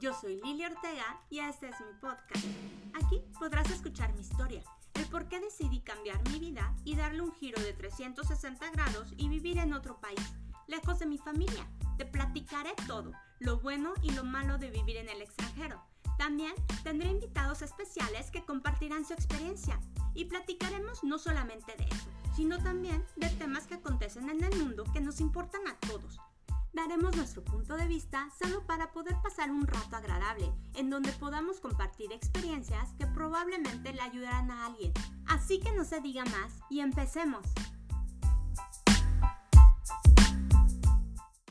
Yo soy Lili Ortega y este es mi podcast. Aquí podrás escuchar mi historia, el por qué decidí cambiar mi vida y darle un giro de 360 grados y vivir en otro país, lejos de mi familia. Te platicaré todo, lo bueno y lo malo de vivir en el extranjero. También tendré invitados especiales que compartirán su experiencia y platicaremos no solamente de eso, sino también de temas que acontecen en el mundo que nos importan a. Nuestro punto de vista solo para poder pasar un rato agradable, en donde podamos compartir experiencias que probablemente le ayudarán a alguien. Así que no se diga más y empecemos.